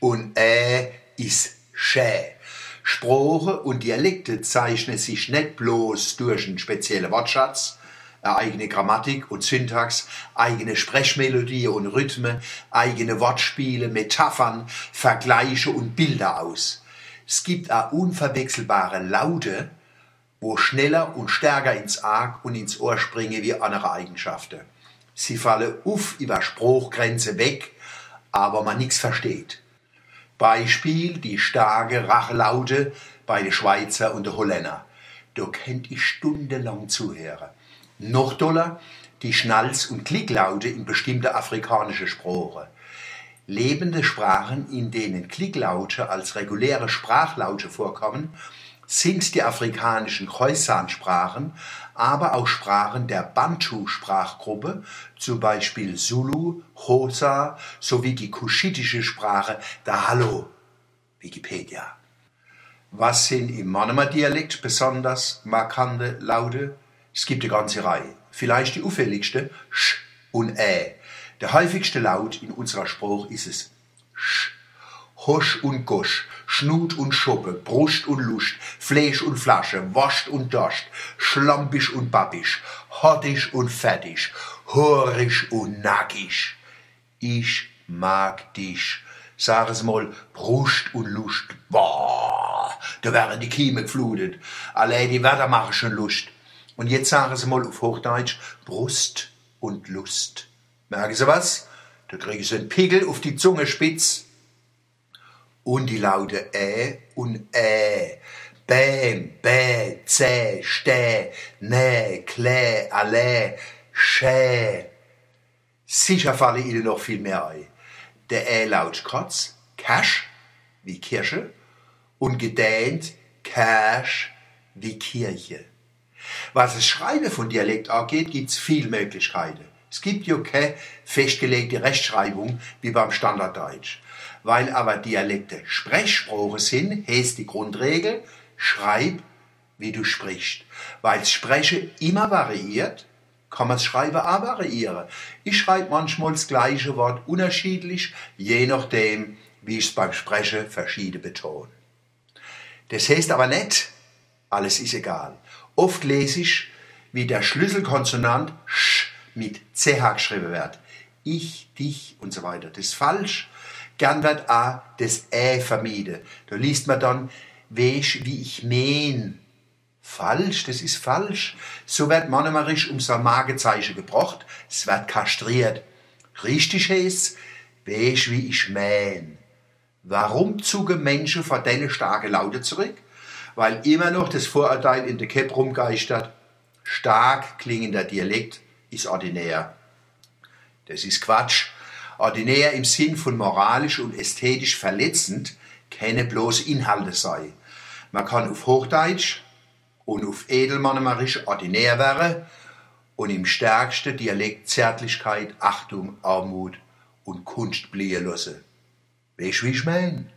und Ä ist Schä. Sprache und Dialekte zeichnen sich nicht bloß durch einen speziellen Wortschatz, eine eigene Grammatik und Syntax, eigene Sprechmelodie und Rhythmen, eigene Wortspiele, Metaphern, Vergleiche und Bilder aus. Es gibt auch unverwechselbare Laute, wo schneller und stärker ins Arg und ins Ohr springen wie andere Eigenschaften. Sie fallen uff über Spruchgrenze weg, aber man nichts versteht. Beispiel die starke Rachlaute bei den Schweizer und den Holländer. Da könnt ich stundenlang zuhören. Noch doller die Schnalz- und Klicklaute in bestimmte afrikanische Sprachen. Lebende Sprachen, in denen Klicklaute als reguläre Sprachlaute vorkommen, sind die afrikanischen Khoisan-Sprachen, aber auch Sprachen der Bantu-Sprachgruppe, zum Beispiel Zulu, Xhosa sowie die kuschitische Sprache Dahalo. Wikipedia. Was sind im Monomer-Dialekt besonders markante Laute? Es gibt eine ganze Reihe. Vielleicht die auffälligste Sch und Ä. Der häufigste Laut in unserer Sprache ist es Sch. Hosch und Gosch, Schnut und Schuppe, Brust und Lust, Fleisch und Flasche, Wascht und Dost, Schlampisch und Babbisch, Hottisch und Fettisch, Horisch und Nackig. Ich mag dich. Sag es mal, Brust und Lust. Boah, da wären die Kieme geflutet. Allein die Wetter machen schon Lust. Und jetzt sagen Sie mal auf Hochdeutsch Brust und Lust. Merken Sie was? Da kriegen Sie einen Pickel auf die Zunge spitz und die Laute Ä und Ä. Bäm, Bä, Zä, Stä, Nä, Klä, Allä, Schä. Sicher fallen Ihnen noch viel mehr ein. Der Ä-Laut Kotz, Cash, wie Kirsche, und gedähnt Cash, wie Kirche. Was das Schreiben von Dialekt angeht, gibt's viele Möglichkeiten. Es gibt ja keine festgelegte Rechtschreibung wie beim Standarddeutsch. Weil aber Dialekte Sprechsprache sind, heißt die Grundregel, schreib, wie du sprichst. Weil Sprechen immer variiert, kann man das Schreiben auch variieren. Ich schreibe manchmal das gleiche Wort unterschiedlich, je nachdem, wie ich es beim Sprechen verschieden betone. Das heißt aber nicht, alles ist egal. Oft lese ich, wie der Schlüsselkonsonant sch mit ch geschrieben wird. Ich, dich und so weiter. Das ist falsch. Gern wird auch das Ä vermieden. Da liest man dann, wesch wie ich mehn. Falsch, das ist falsch. So wird monomerisch um sein Magezeichen gebracht. Es wird kastriert. Richtig heißt wesch wie ich mähen. Warum zugen Menschen vor deine starke Laute zurück? Weil immer noch das Vorurteil in der Kep rumgeistert. Stark klingender Dialekt ist ordinär. Das ist Quatsch. Ordinär im Sinn von moralisch und ästhetisch verletzend keine bloß Inhalte sei. Man kann auf Hochdeutsch und auf Edelmannemarisch ordinär werden und im stärksten Dialekt Zärtlichkeit, Achtung, Armut und Kunst bliehen lassen. Weißt du, wie ich mein?